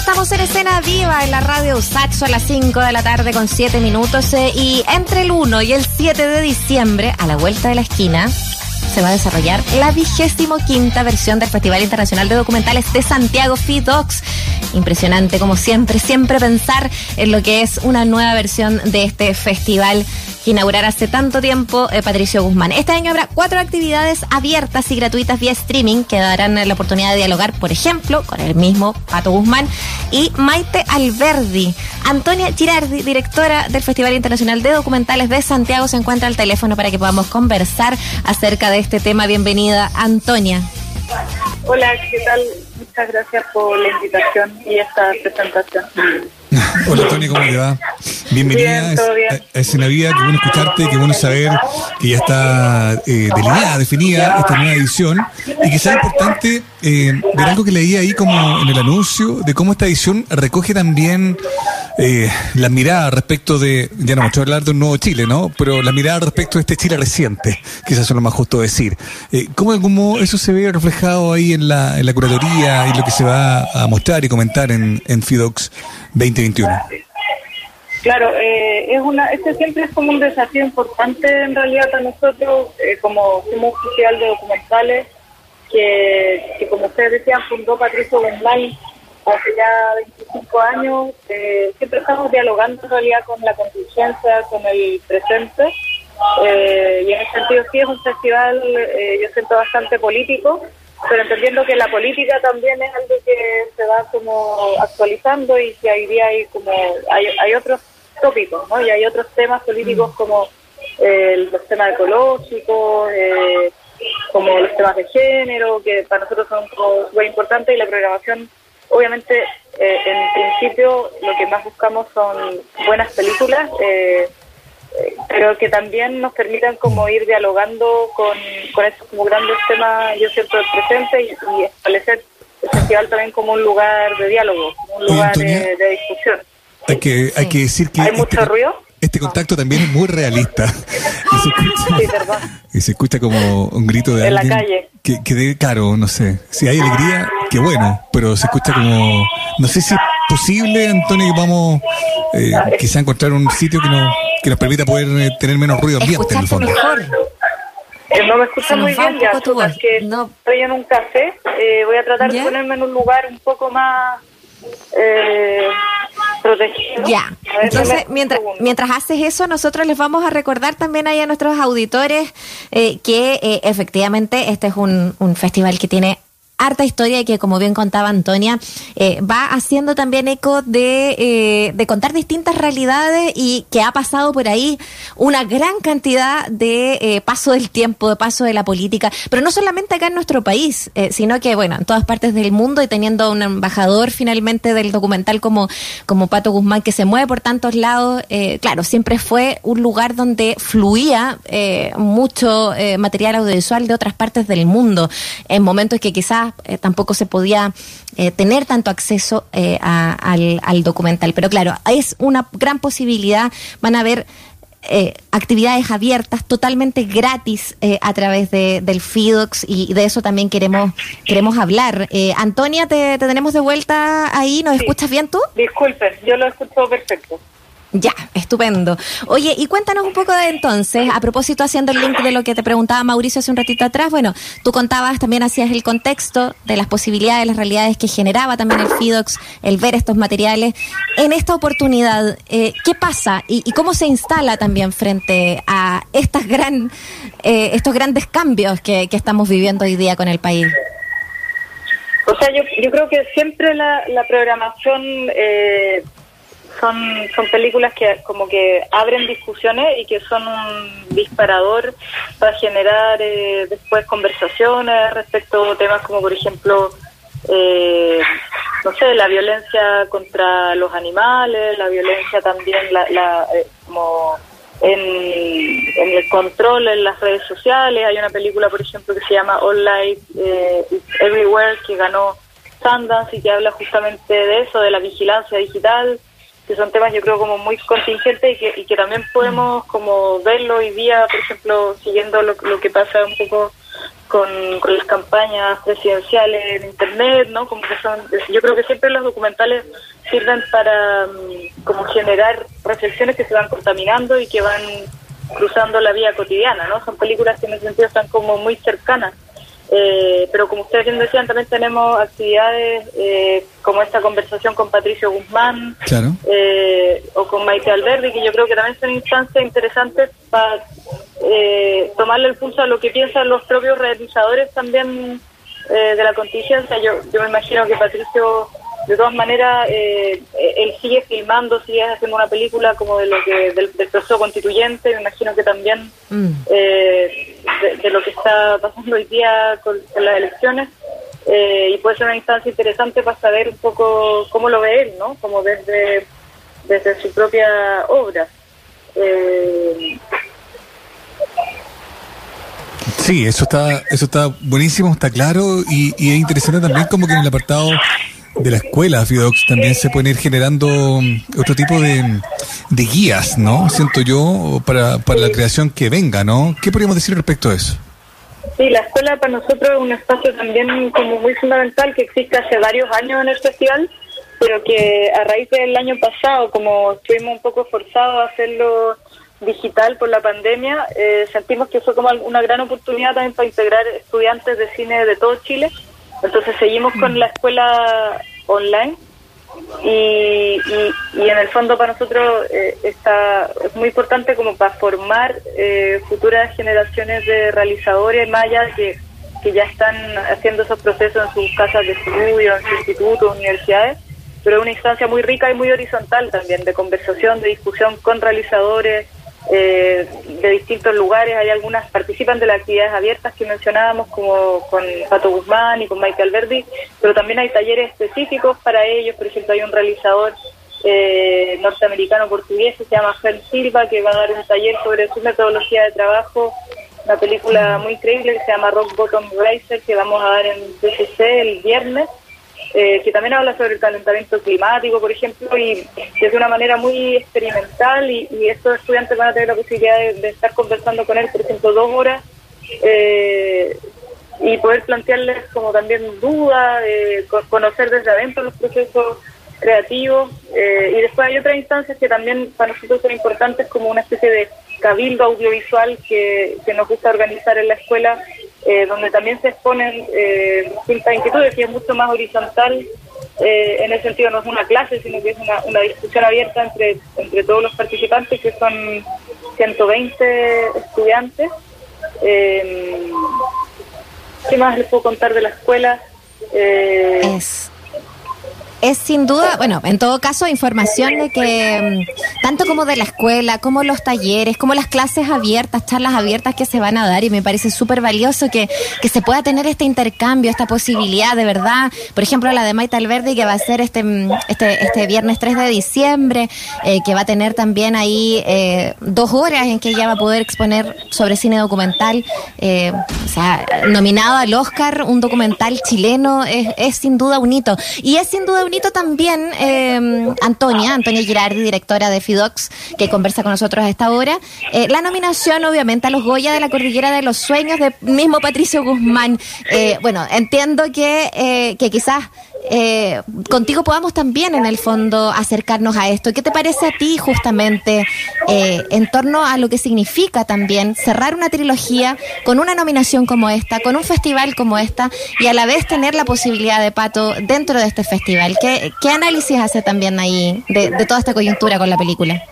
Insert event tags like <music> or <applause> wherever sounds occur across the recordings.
Estamos en escena viva en la radio Usacho a las 5 de la tarde con 7 minutos eh, y entre el 1 y el 7 de diciembre, a la vuelta de la esquina, se va a desarrollar la vigésimo quinta versión del Festival Internacional de Documentales de Santiago FIDOX. Impresionante, como siempre, siempre pensar en lo que es una nueva versión de este festival que inaugurara hace tanto tiempo eh, Patricio Guzmán. Este año habrá cuatro actividades abiertas y gratuitas vía streaming que darán la oportunidad de dialogar, por ejemplo, con el mismo Pato Guzmán y Maite Alberdi. Antonia Girardi, directora del Festival Internacional de Documentales de Santiago, se encuentra al teléfono para que podamos conversar acerca de este tema. Bienvenida, Antonia. Hola, ¿qué tal? Muchas gracias por la invitación y esta presentación. <laughs> Hola Tony, ¿cómo te va? Bienvenida a Escena Vida, qué bueno escucharte, qué bueno saber que ya está eh, delineada, definida esta nueva edición y que sea importante eh, ver algo que leí ahí como en el anuncio de cómo esta edición recoge también eh, la mirada respecto de, ya no mucho hablar de un nuevo Chile, ¿no? Pero la mirada respecto de este Chile reciente, quizás es lo más justo decir. Eh, ¿Cómo eso se ve reflejado ahí en la, en la curatoría y lo que se va a mostrar y comentar en, en FIDOX 2021? Claro, eh, es una, este siempre es como un desafío importante en realidad para nosotros, eh, como oficial de documentales, que, como ustedes decían, fundó Patricio Guzmán hace ya 25 años. Eh, siempre estamos dialogando en realidad con la contingencia, con el presente. Eh, y en ese sentido sí es un festival, eh, yo siento bastante político, pero entendiendo que la política también es algo que se va como actualizando y que hoy día hay como hay, hay otros tópicos, ¿no? Y hay otros temas políticos mm. como los temas ecológicos, como los temas de género, que para nosotros son muy importantes y la programación obviamente, eh, en principio, lo que más buscamos son buenas películas, eh, eh, pero que también nos permitan como ir dialogando con, con estos como grandes temas, yo siento, del presente y, establecer el festival también como un lugar de diálogo, un lugar de, discusión. Hay que, hay que decir que... ¿Hay mucho este ruido? Este contacto también es muy realista. <laughs> Y se escucha, y se escucha como un grito de en alguien. la calle. Que, que de, claro, no sé. Si hay alegría, qué bueno, pero se escucha como. No sé si es posible, Antonio, que vamos eh, quizá encontrar un sitio que nos, que nos permita poder eh, tener menos ruido ambiente en el fondo. Mejor. Eh, no me escucha muy bien ya, que no. estoy en un café. Eh, voy a tratar de ponerme en un lugar un poco más eh, protegido. Ya, entonces mientras, mientras haces eso, nosotros les vamos a recordar también ahí a nuestros auditores eh, que eh, efectivamente este es un, un festival que tiene harta historia que, como bien contaba Antonia, eh, va haciendo también eco de, eh, de contar distintas realidades y que ha pasado por ahí una gran cantidad de eh, paso del tiempo, de paso de la política, pero no solamente acá en nuestro país, sino que, bueno, en todas partes del mundo y teniendo un embajador finalmente del documental como, como Pato Guzmán que se mueve por tantos lados, claro, siempre fue un lugar donde fluía mucho material audiovisual de otras partes del mundo, en momentos que quizás eh, tampoco se podía eh, tener tanto acceso eh, al, documental. Pero claro, es una gran posibilidad, van a haber actividades abiertas totalmente gratis a través de, del FIDOX y de eso también queremos queremos hablar. Antonia, te, tenemos de vuelta ahí, ¿nos escuchas bien tú? Disculpe, yo lo escucho perfecto. Ya, estupendo. Oye, y cuéntanos un poco de entonces, a propósito haciendo el link de lo que te preguntaba Mauricio hace un ratito atrás, bueno, tú contabas, también hacías el contexto de las posibilidades, las realidades que generaba también el FIDOX, el ver estos materiales. En esta oportunidad, eh, ¿qué pasa y, cómo se instala también frente a estas gran, eh, estos grandes cambios que, estamos viviendo hoy día con el país? O sea, yo, yo creo que siempre la, la programación... Eh, son, son películas que como que abren discusiones y que son un disparador para generar eh, después conversaciones respecto a temas como por ejemplo eh, no sé la violencia contra los animales la violencia también la, la eh, como en, el control en las redes sociales. Hay una película por ejemplo que se llama All Life Everywhere que ganó Sundance y que habla justamente de eso de la vigilancia digital que son temas yo creo como muy contingentes y que, y que también podemos como verlo hoy día, por ejemplo, siguiendo lo, que pasa un poco con, las campañas presidenciales en internet, ¿no? Como que son, yo creo que siempre los documentales sirven para mm, como generar reflexiones que se van contaminando y que van cruzando la vida cotidiana, ¿no? Son películas que en ese sentido están como muy cercanas. Eh, pero como ustedes bien decían, también tenemos actividades eh, como esta conversación con Patricio Guzmán eh, o con Maite Alberdi, que yo creo que también son instancias interesantes para tomarle el pulso a lo que piensan los propios realizadores también de la contingencia. Yo, yo me imagino que Patricio de todas maneras, eh, él sigue filmando, sigue haciendo una película como de lo que del, proceso constituyente, me imagino que también mm. eh, de, lo que está pasando hoy día con, las elecciones, eh, y puede ser una instancia interesante para saber un poco cómo lo ve él, ¿no? Como desde, desde su propia obra. Sí, eso está, eso está buenísimo, está claro y, y es interesante también como que en el apartado de la escuela Fidox también se pueden ir generando mm, otro tipo de, guías, ¿no? Siento yo, para, para la creación que venga, ¿no? ¿Qué podríamos decir respecto a eso? Sí, la escuela para nosotros es un espacio también como muy fundamental que existe hace varios años en el festival, pero que a raíz del año pasado, como estuvimos un poco forzados a hacerlo digital por la pandemia, eh, sentimos que fue como una gran oportunidad también para integrar estudiantes de cine de todo Chile entonces seguimos con la escuela online y, y, en el fondo para nosotros eh, está, es muy importante como para formar eh, futuras generaciones de realizadores mayas que, que ya están haciendo esos procesos en sus casas de estudio, en sus institutos, universidades, pero es una instancia muy rica y muy horizontal también de conversación, de discusión con realizadores, eh, de distintos lugares. Hay algunas participan de las actividades abiertas que mencionábamos, como con Pato Guzmán y con Michael Verdi, pero también hay talleres específicos para ellos. Por ejemplo, hay un realizador eh, norteamericano portugués que se llama Fer Silva, que va a dar un taller sobre su metodología de trabajo. Una película muy increíble que se llama Rock Bottom Racer, que vamos a dar en PCC el viernes. Eh, que también habla sobre el calentamiento climático, por ejemplo, y es de una manera muy experimental y, estos estudiantes van a tener la posibilidad de, estar conversando con él, por ejemplo, dos horas eh, y poder plantearles como también dudas, eh, conocer desde adentro los procesos creativos y después hay otras instancias que también para nosotros son importantes como una especie de cabildo audiovisual que nos gusta organizar en la escuela eh, donde también se exponen eh, distintas inquietudes, que es mucho más horizontal, eh, en el sentido no es una clase, sino que es una, una discusión abierta entre, entre todos los participantes, que son 120 estudiantes. Eh, ¿Qué más les puedo contar de la escuela? es es sin duda, bueno, en todo caso, información de que mm, tanto como de la escuela, como los talleres, como las clases abiertas, charlas abiertas que se van a dar y me parece súper valioso que, que se pueda tener este intercambio, esta posibilidad de verdad. Por ejemplo, la de Maite Alverde que va a ser este, mm, este, este viernes 3 de diciembre, eh, que va a tener también ahí eh, dos horas en que ella va a poder exponer sobre cine documental, eh, o sea, nominado al Oscar, un documental chileno, es, es sin duda un hito. Y es sin duda un bonito también, eh, Antonia, Antonia Girardi, directora de FIDOX, que conversa con nosotros a esta hora, eh, la nominación obviamente a los Goya de la Cordillera de los Sueños de mismo Patricio Guzmán. Eh, bueno, entiendo que, eh, que quizás eh, contigo podamos también en el fondo acercarnos a esto. ¿Qué te parece a ti justamente eh, en torno a lo que significa también cerrar una trilogía con una nominación como esta, con un festival como esta y a la vez tener la posibilidad de pato dentro de este festival? ¿Qué, qué análisis hace también ahí de, toda esta coyuntura con la película?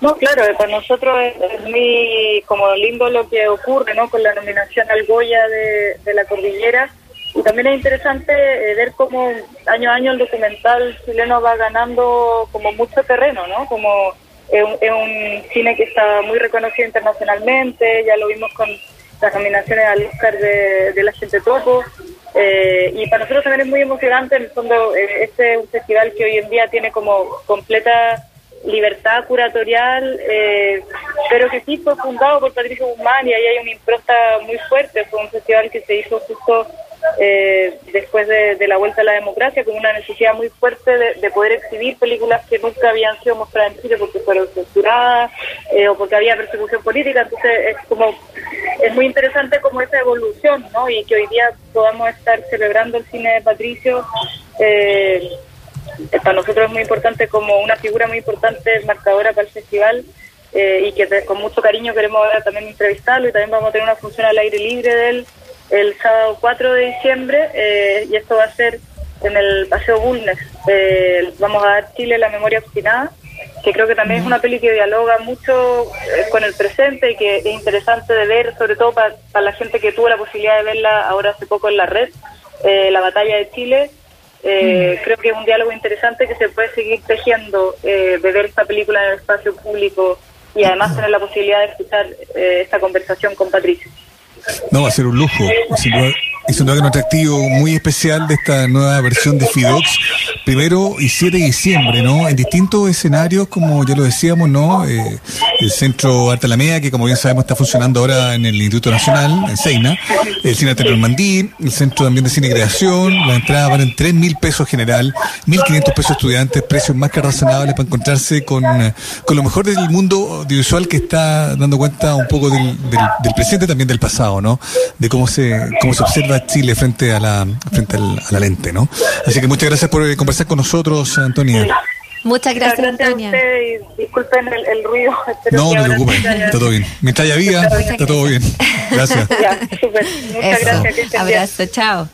No, claro, para nosotros es, muy como lindo lo que ocurre, ¿no? Con la nominación al Goya de, de la Cordillera y también es interesante eh, ver cómo año a año el documental chileno va ganando como mucho terreno, ¿no? Como es un, cine que está muy reconocido internacionalmente, ya lo vimos con las nominaciones al Oscar de, la gente topo. Eh, y para nosotros también es muy emocionante, en el fondo, eh, este es un festival que hoy en día tiene como completa libertad curatorial, pero que sí fue fundado por Patricio Guzmán y ahí hay una impronta muy fuerte. Fue un festival que se hizo justo eh, después de, la vuelta a la democracia, con una necesidad muy fuerte de, poder exhibir películas que nunca habían sido mostradas en Chile porque fueron censuradas eh, o porque había persecución política. Entonces es como es muy interesante como esa evolución, ¿no? Y que hoy día podamos estar celebrando el cine de Patricio. Eh, para nosotros es muy importante como una figura muy importante marcadora para el festival y que con mucho cariño queremos ahora también entrevistarlo y también vamos a tener una función al aire libre de él el sábado 4 de diciembre eh, y esto va a ser en el Paseo Bulnes. Eh, vamos a dar Chile la memoria obstinada, que creo que también es una peli que dialoga mucho eh, con el presente y que es interesante de ver, sobre todo para, la gente que tuvo la posibilidad de verla ahora hace poco en la red, la batalla de Chile. Creo que es un diálogo interesante que se puede seguir tejiendo de ver esta película en el espacio público y además tener la posibilidad de escuchar esta conversación con Patricia. No, va a ser un lujo. Es un un atractivo muy especial de esta nueva versión de Fidox, primero y 7 de diciembre, ¿no? En distintos escenarios, como ya lo decíamos, ¿no? Eh, el Centro Arte Alameda, que como bien sabemos está funcionando ahora en el Instituto Nacional, en Seina, el Cine Arte Normandí, el Centro también de Cine y Creación, la entrada valen 3 mil pesos general, 1.500 pesos estudiantes, precios más que razonables para encontrarse con, con lo mejor del mundo audiovisual que está dando cuenta un poco del, del, del presente también del pasado, ¿no? De cómo se, cómo se observa Chile frente a la frente a la lente, ¿no? Así que muchas gracias por eh, conversar con nosotros, Antonia. Muchas gracias, Antonia. disculpen el, ruido. <laughs> no, no te preocupes, está todo bien. Mientras haya vida, está todo bien. <laughs> Gracias. Ya, Muchas gracias. Abrazo, chao.